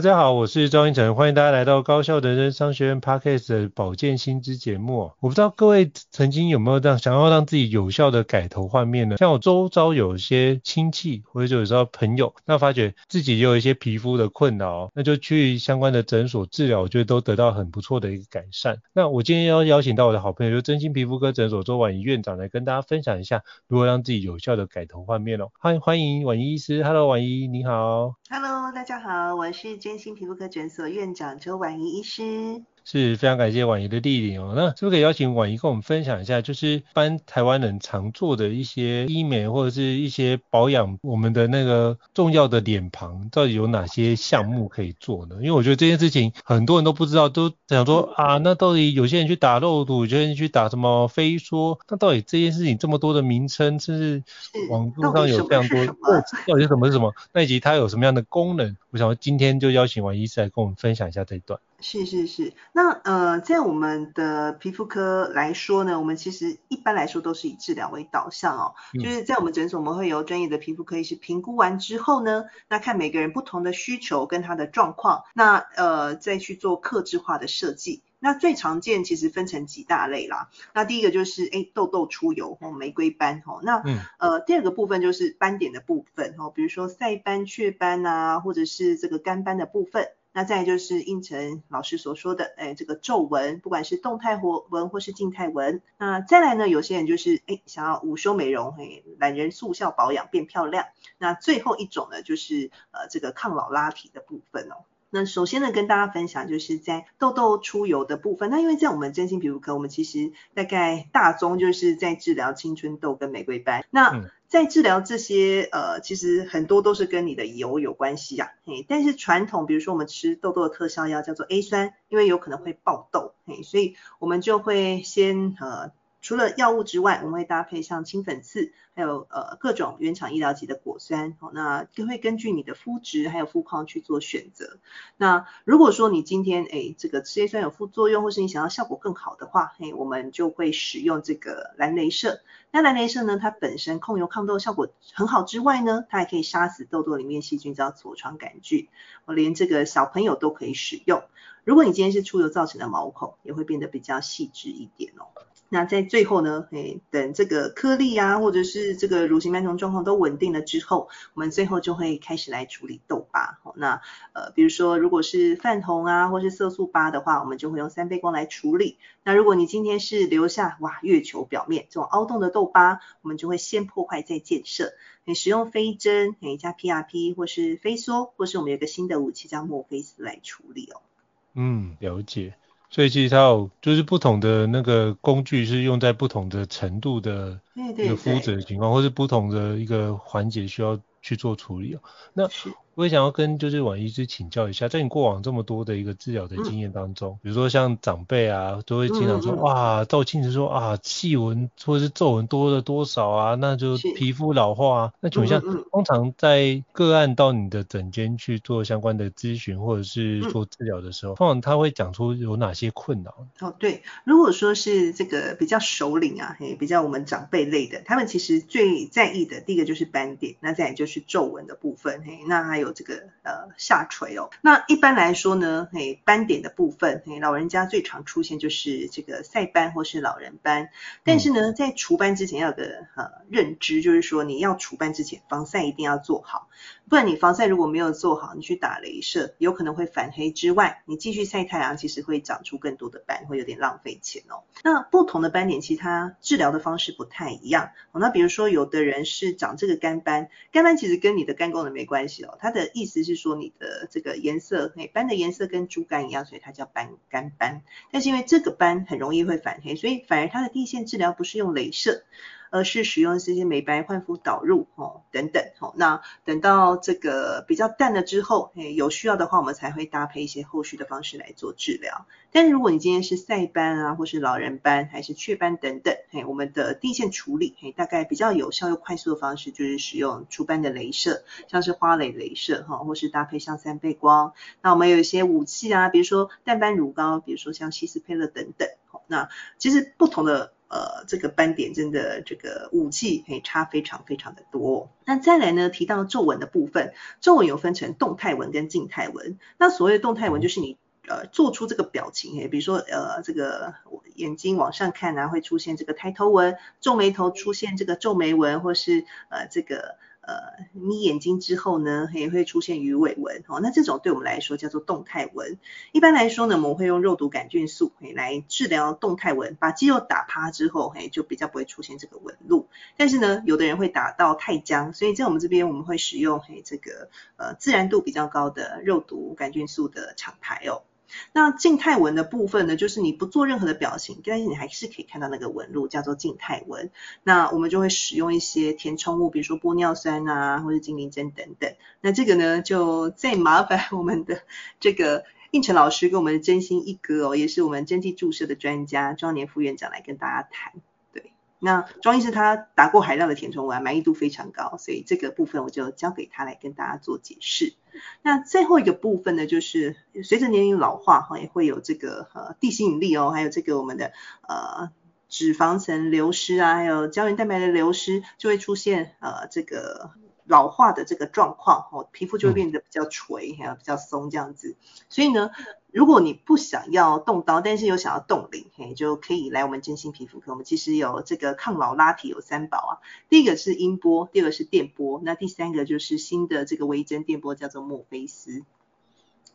大家好，我是赵胤丞，欢迎大家来到高效人生商学院 Podcast 的保健新知节目。我不知道各位曾经有没有让想要让自己有效的改头换面呢？像我周遭有一些亲戚或者有时候朋友，那发觉自己也有一些皮肤的困扰，那就去相关的诊所治疗，我觉得都得到很不错的一个改善。那我今天要邀请到我的好朋友，就真心皮肤科诊所周婉仪院长来跟大家分享一下如何让自己有效的改头换面哦。欢迎欢迎婉仪医师，Hello，婉仪你好。Hello，大家好，我是天心皮肤科诊所院长周婉仪医师。是非常感谢婉仪的莅临哦。那是不是可以邀请婉仪跟我们分享一下，就是一般台湾人常做的一些医美或者是一些保养我们的那个重要的脸庞，到底有哪些项目可以做呢？因为我觉得这件事情很多人都不知道，都想说啊，那到底有些人去打肉毒，有些人去打什么飞梭，那到底这件事情这么多的名称，甚至网络上有非常多，到底什么是什么？那以及它有什么样的功能？我想今天就邀请婉仪医师来跟我们分享一下这一段。是是是，那呃，在我们的皮肤科来说呢，我们其实一般来说都是以治疗为导向哦，嗯、就是在我们诊所，我们会由专业的皮肤科医师评估完之后呢，那看每个人不同的需求跟他的状况，那呃再去做客制化的设计。那最常见其实分成几大类啦，那第一个就是哎痘痘出油哦，玫瑰斑哦，那、嗯、呃第二个部分就是斑点的部分哦，比如说晒斑、雀斑啊，或者是这个干斑的部分。那再就是应成老师所说的，哎，这个皱纹，不管是动态活纹或是静态纹。那再来呢，有些人就是哎想要午休美容，哎，懒人速效保养变漂亮。那最后一种呢，就是呃这个抗老拉皮的部分哦。那首先呢，跟大家分享就是在痘痘出油的部分。那因为在我们真心皮肤科，我们其实大概大宗就是在治疗青春痘跟玫瑰斑。那、嗯在治疗这些呃，其实很多都是跟你的油有关系呀、啊，嘿，但是传统比如说我们吃痘痘的特效药叫做 A 酸，因为有可能会爆痘，嘿，所以我们就会先呃。除了药物之外，我们会搭配像清粉刺，还有呃各种原厂医疗级的果酸，好，那就会根据你的肤质还有肤况去做选择。那如果说你今天诶这个吃叶酸有副作用，或是你想要效果更好的话，嘿我们就会使用这个蓝雷射。那蓝雷射呢，它本身控油抗痘效果很好之外呢，它还可以杀死痘痘里面细菌，叫痤疮杆菌，我连这个小朋友都可以使用。如果你今天是出油造成的毛孔，也会变得比较细致一点哦。那在最后呢，诶，等这个颗粒啊，或者是这个乳型斑虫状况都稳定了之后，我们最后就会开始来处理痘疤。那呃，比如说如果是泛红啊，或是色素疤的话，我们就会用三倍光来处理。那如果你今天是留下哇月球表面这种凹洞的痘疤，我们就会先破坏再建设。你使用飞针，诶加 PRP 或是飞梭，或是我们有个新的武器叫墨菲斯来处理哦。嗯，了解。所以其实它有就是不同的那个工具是用在不同的程度的一个肤质的情况，或是不同的一个环节需要去做处理哦。那我也想要跟就是王医师请教一下，在你过往这么多的一个治疗的经验当中，嗯、比如说像长辈啊，都会经常说，嗯嗯哇，照镜子说啊，细纹或者是皱纹多了多少啊，那就皮肤老化啊。那请问一下，嗯嗯通常在个案到你的诊间去做相关的咨询或者是做治疗的时候，嗯、通常他会讲出有哪些困扰？哦，对，如果说是这个比较首领啊，嘿，比较我们长辈类的，他们其实最在意的第一个就是斑点，那再来就是皱纹的部分，嘿，那还有。这个呃下垂哦，那一般来说呢，嘿，斑点的部分，嘿，老人家最常出现就是这个晒斑或是老人斑，但是呢，在除斑之前要有个呃认知，就是说你要除斑之前，防晒一定要做好。不然你防晒如果没有做好，你去打雷射，有可能会反黑之外，你继续晒太阳，其实会长出更多的斑，会有点浪费钱哦。那不同的斑点，其实它治疗的方式不太一样。那比如说有的人是长这个肝斑，肝斑其实跟你的肝功能没关系哦，它的意思是说你的这个颜色，哎，斑的颜色跟猪肝一样，所以它叫斑肝斑。但是因为这个斑很容易会反黑，所以反而它的第一线治疗不是用雷射。而是使用这些美白焕肤导入哦等等哦，那等到这个比较淡了之后，诶有需要的话，我们才会搭配一些后续的方式来做治疗。但如果你今天是晒斑啊，或是老人斑，还是雀斑等等，诶我们的第一线处理，诶大概比较有效又快速的方式就是使用除斑的雷射，像是花蕾雷射哈，或是搭配像三倍光。那我们有一些武器啊，比如说淡斑乳膏，比如说像希斯佩勒等等。那其实不同的。呃，这个斑点真的这个武器可以差非常非常的多。那再来呢，提到皱纹的部分，皱纹有分成动态纹跟静态纹。那所谓的动态纹就是你呃做出这个表情，比如说呃这个眼睛往上看啊，会出现这个抬头纹；皱眉头出现这个皱眉纹，或是呃这个。呃，眯眼睛之后呢，也会出现鱼尾纹哦。那这种对我们来说叫做动态纹。一般来说呢，我们会用肉毒杆菌素来治疗动态纹，把肌肉打趴之后，嘿，就比较不会出现这个纹路。但是呢，有的人会打到太僵，所以在我们这边我们会使用嘿这个呃自然度比较高的肉毒杆菌素的厂牌哦。那静态纹的部分呢，就是你不做任何的表情，但是你还是可以看到那个纹路，叫做静态纹。那我们就会使用一些填充物，比如说玻尿酸啊，或者精灵针等等。那这个呢，就再麻烦我们的这个应成老师跟我们的真心一哥哦，也是我们针剂注射的专家庄年副院长来跟大家谈。对那庄医师他打过海量的填充物，满意度非常高，所以这个部分我就交给他来跟大家做解释。那最后一个部分呢，就是随着年龄老化哈，也会有这个呃地心引力哦，还有这个我们的呃脂肪层流失啊，还有胶原蛋白的流失，就会出现呃这个。老化的这个状况，哦，皮肤就会变得比较垂，还有比较松这样子。所以呢，如果你不想要动刀，但是又想要动龄，嘿，就可以来我们真心皮肤科。我们其实有这个抗老拉提有三宝啊，第一个是音波，第二个是电波，那第三个就是新的这个微针电波，叫做墨菲斯。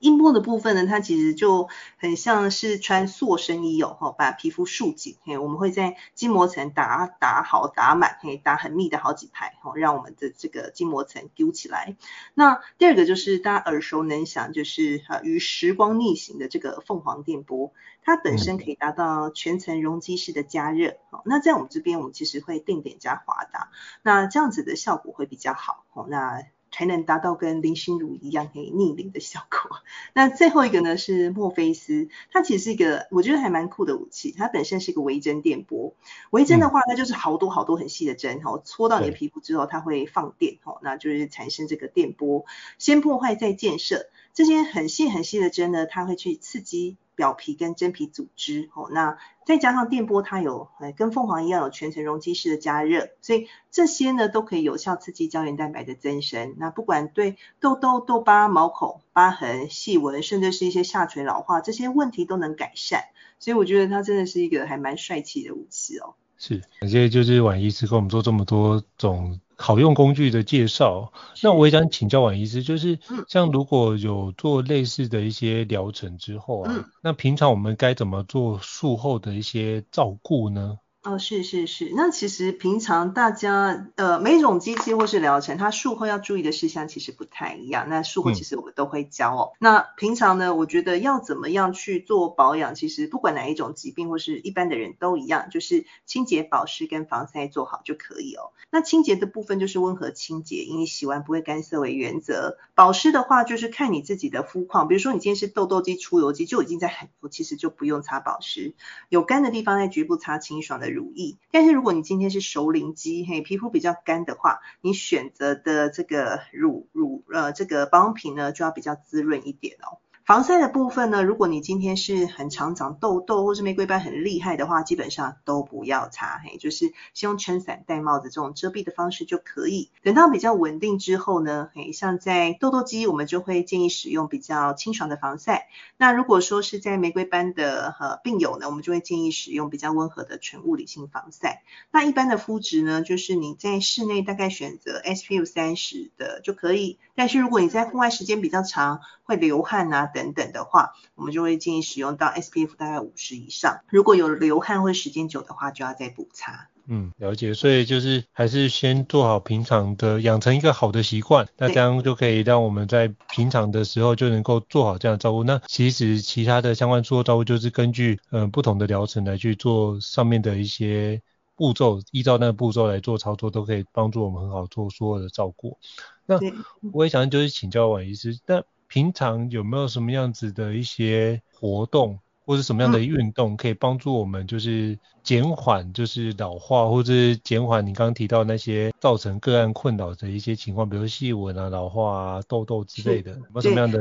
音波的部分呢，它其实就很像是穿塑身衣哦，哈，把皮肤束紧，嘿，我们会在筋膜层打打好打满，嘿，打很密的好几排，哈，让我们的这个筋膜层揪起来。那第二个就是大家耳熟能详，就是呃与时光逆行的这个凤凰电波，它本身可以达到全层容积式的加热，好，那在我们这边我们其实会定点加华达，那这样子的效果会比较好，好，那。才能达到跟林心如一样可以逆龄的效果。那最后一个呢是墨菲斯，它其实是一个我觉得还蛮酷的武器。它本身是一个微针电波，微针的话它就是好多好多很细的针，哈，戳到你的皮肤之后它会放电，哈，那就是产生这个电波，先破坏再建设。这些很细很细的针呢，它会去刺激。表皮跟真皮组织，哦，那再加上电波，它有，跟凤凰一样有全程容积式的加热，所以这些呢都可以有效刺激胶原蛋白的增生。那不管对痘痘、痘疤、毛孔、疤痕、细纹，甚至是一些下垂老化这些问题都能改善。所以我觉得它真的是一个还蛮帅气的武器哦。是，感谢就是宛医师跟我们做这么多种。好用工具的介绍，那我也想请教王医师，就是像如果有做类似的一些疗程之后啊，嗯、那平常我们该怎么做术后的一些照顾呢？哦，是是是，那其实平常大家呃每种机器或是疗程，它术后要注意的事项其实不太一样。那术后其实我们都会教哦。嗯、那平常呢，我觉得要怎么样去做保养，其实不管哪一种疾病或是一般的人都一样，就是清洁、保湿跟防晒做好就可以哦。那清洁的部分就是温和清洁，因为洗完不会干涩为原则。保湿的话就是看你自己的肤况，比如说你今天是痘痘肌、出油肌，就已经在很油，其实就不用擦保湿。有干的地方在局部擦清爽的。乳液，但是如果你今天是熟龄肌，嘿，皮肤比较干的话，你选择的这个乳乳呃这个保养品呢，就要比较滋润一点哦。防晒的部分呢，如果你今天是很常长痘痘或是玫瑰斑很厉害的话，基本上都不要擦，嘿，就是先用撑伞戴帽子这种遮蔽的方式就可以。等到比较稳定之后呢，嘿，像在痘痘肌，我们就会建议使用比较清爽的防晒。那如果说是在玫瑰斑的呃病友呢，我们就会建议使用比较温和的纯物理性防晒。那一般的肤质呢，就是你在室内大概选择 SPF 三十的就可以。但是如果你在户外时间比较长，会流汗啊等等等的话，我们就会建议使用到 SPF 大概五十以上。如果有流汗或时间久的话，就要再补擦。嗯，了解。所以就是还是先做好平常的，养成一个好的习惯，那这样就可以让我们在平常的时候就能够做好这样的照顾。那其实其他的相关术后照顾就是根据嗯、呃、不同的疗程来去做上面的一些步骤，依照那个步骤来做操作，都可以帮助我们很好做所有的照顾。那我也想就是请教王医师，那平常有没有什么样子的一些活动，或者什么样的运动，可以帮助我们就是减缓就是老化，或者是减缓你刚刚提到那些造成个案困扰的一些情况，比如细纹啊、老化啊、痘痘之类的，有没有什么样的？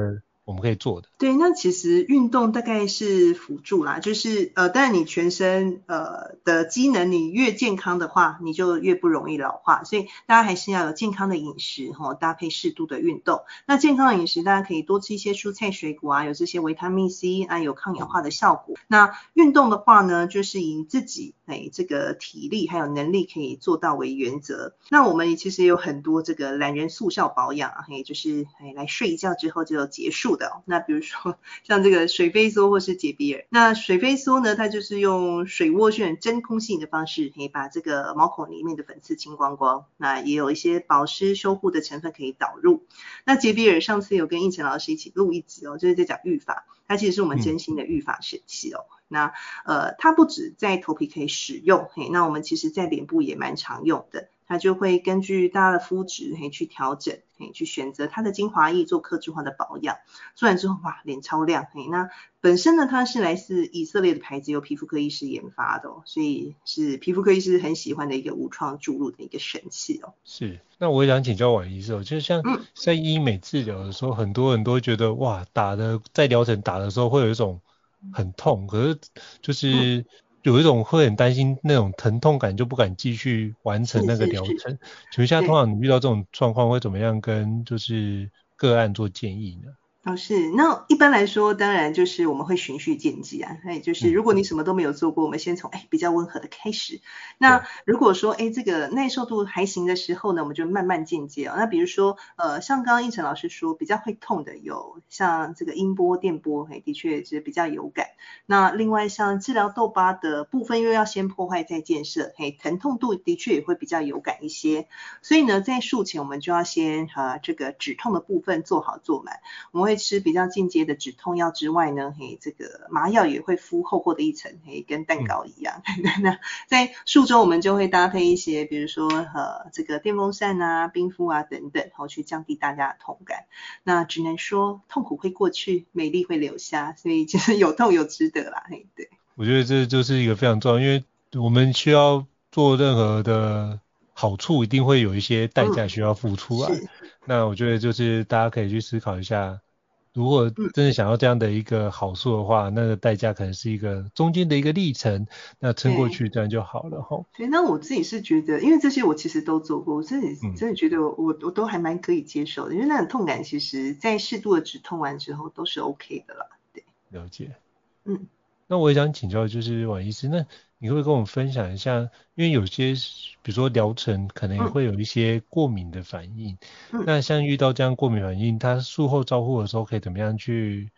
我们可以做的。对，那其实运动大概是辅助啦，就是呃，当然你全身呃的机能你越健康的话，你就越不容易老化，所以大家还是要有健康的饮食哈，搭配适度的运动。那健康的饮食，大家可以多吃一些蔬菜水果啊，有这些维他命 C 啊，有抗氧化的效果。那运动的话呢，就是以自己哎这个体力还有能力可以做到为原则。那我们其实也有很多这个懒人速效保养啊，嘿，就是哎来睡一觉之后就结束。那比如说像这个水飞梭或是洁比尔，那水飞梭呢，它就是用水涡旋真空吸引的方式，可以把这个毛孔里面的粉刺清光光。那也有一些保湿修护的成分可以导入。那洁比尔上次有跟应晨老师一起录一集哦，就是在讲育发，它其实是我们真心的育发神器哦。嗯、那呃，它不止在头皮可以使用，嘿，那我们其实在脸部也蛮常用的。它就会根据大家的肤质，嘿，去调整，嘿，去选择它的精华液做客制化的保养。做完之后，哇，脸超亮，嘿。那本身呢，它是来自以色列的牌子，由皮肤科医师研发的哦，所以是皮肤科医师很喜欢的一个无创注入的一个神器哦。是，那我也想请教婉医师哦，就是像在医美治疗的时候，嗯、很多人都会觉得，哇，打的在疗程打的时候会有一种很痛，可是就是。嗯有一种会很担心那种疼痛感，就不敢继续完成那个疗程。请问一下，通常你遇到这种状况会怎么样跟就是个案做建议呢？哦，是，那一般来说，当然就是我们会循序渐进啊，哎，就是如果你什么都没有做过，我们先从哎比较温和的开始。那如果说哎这个耐受度还行的时候呢，我们就慢慢进阶哦。那比如说呃，像刚刚应成老师说比较会痛的有像这个音波、电波，哎，的确是比较有感。那另外像治疗痘疤的部分，又要先破坏再建设，嘿，疼痛度的确也会比较有感一些。所以呢，在术前我们就要先呃这个止痛的部分做好做满，我们会吃比较进阶的止痛药之外呢，嘿，这个麻药也会敷厚厚的一层，嘿，跟蛋糕一样。嗯、那在术中我们就会搭配一些，比如说呃这个电风扇啊、冰敷啊等等，然后去降低大家的痛感。那只能说痛苦会过去，美丽会留下，所以就是有痛有值得啦，嘿，对。我觉得这就是一个非常重要，因为我们需要做任何的好处，一定会有一些代价需要付出啊。嗯、那我觉得就是大家可以去思考一下。如果真的想要这样的一个好处的话，嗯、那个代价可能是一个中间的一个历程，那撑过去这样就好了哈。对，那我自己是觉得，因为这些我其实都做过，我自己真的觉得我、嗯、我都还蛮可以接受的，因为那种痛感其实在适度的止痛完之后都是 OK 的啦。对，了解。嗯，那我也想请教，就是王医师，那你会跟我们分享一下？因为有些，比如说疗程可能也会有一些过敏的反应。嗯、那像遇到这样过敏反应，它术后照护的时候可以怎么样去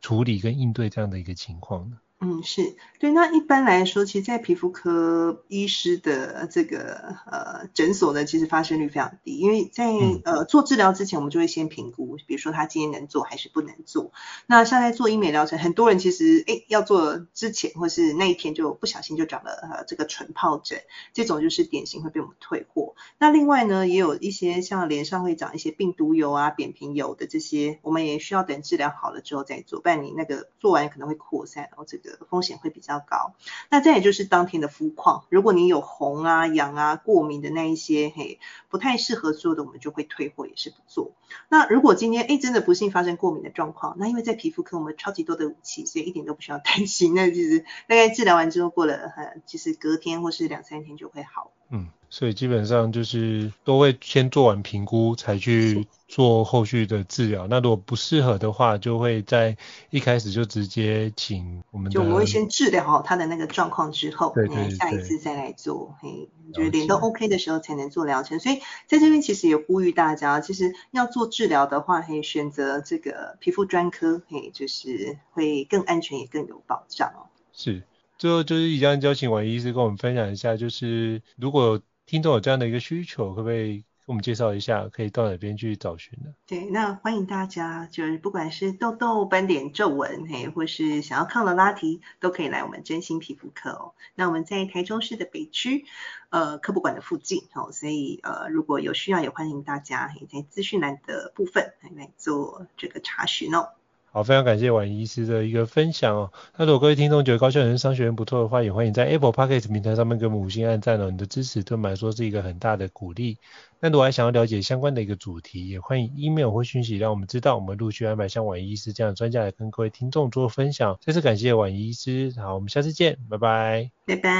处理跟应对这样的一个情况呢？嗯，是对。那一般来说，其实，在皮肤科医师的这个呃诊所呢，其实发生率非常低，因为在呃做治疗之前，我们就会先评估，比如说他今天能做还是不能做。那像在做医美疗程，很多人其实哎要做之前或是那一天就不小心就长了呃这个唇疱疹，这种就是典型会被我们退货。那另外呢，也有一些像脸上会长一些病毒疣啊、扁平疣的这些，我们也需要等治疗好了之后再做，不然你那个做完可能会扩散，然后这个。风险会比较高，那再也就是当天的肤况，如果你有红啊、痒啊、过敏的那一些，嘿，不太适合做的，我们就会退货，也是不做。那如果今天哎真的不幸发生过敏的状况，那因为在皮肤科我们超级多的武器，所以一点都不需要担心。那其实大概治疗完之后过了，其实隔天或是两三天就会好。嗯，所以基本上就是都会先做完评估才去做后续的治疗。那如果不适合的话，就会在一开始就直接请我们。就我们会先治疗好他的那个状况之后，对对对，下一次再来做。嘿，就是脸都 OK 的时候才能做疗程。所以在这边其实也呼吁大家，其实要做治疗的话，可以选择这个皮肤专科，嘿，就是会更安全也更有保障哦。是。最后就是一样，邀请宛仪医师跟我们分享一下，就是如果听众有这样的一个需求，可不可以给我们介绍一下，可以到哪边去找寻呢？对，那欢迎大家，就是不管是痘痘、斑点、皱纹，嘿，或是想要抗老拉提，都可以来我们真心皮肤科哦。那我们在台中市的北区，呃，科博馆的附近哦，所以呃，如果有需要，也欢迎大家嘿在资讯栏的部分来来做这个查询哦。好，非常感谢宛仪医师的一个分享哦。那如果各位听众觉得高效人生商学院不错的话，也欢迎在 Apple Podcast 平台上面给我们五星按赞哦。你的支持对我们来说是一个很大的鼓励。那如果还想要了解相关的一个主题，也欢迎 email 或讯息让我们知道，我们陆续安排像宛仪医师这样的专家来跟各位听众做分享。再次感谢宛仪医师，好，我们下次见，拜拜。拜拜。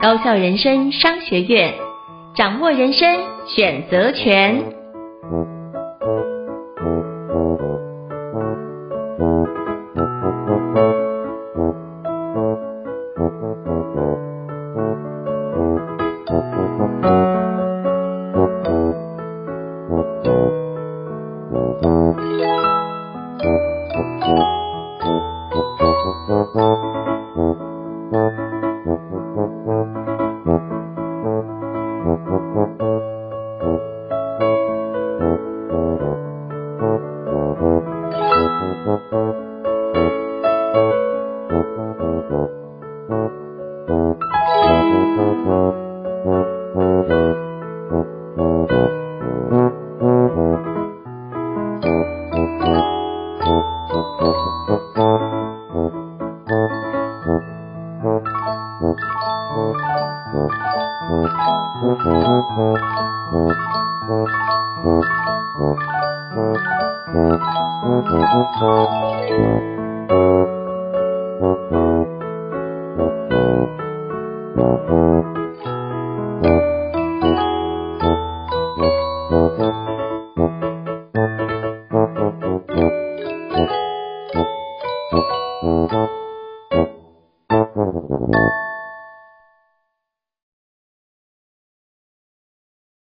高效人生商学院，掌握人生选择权。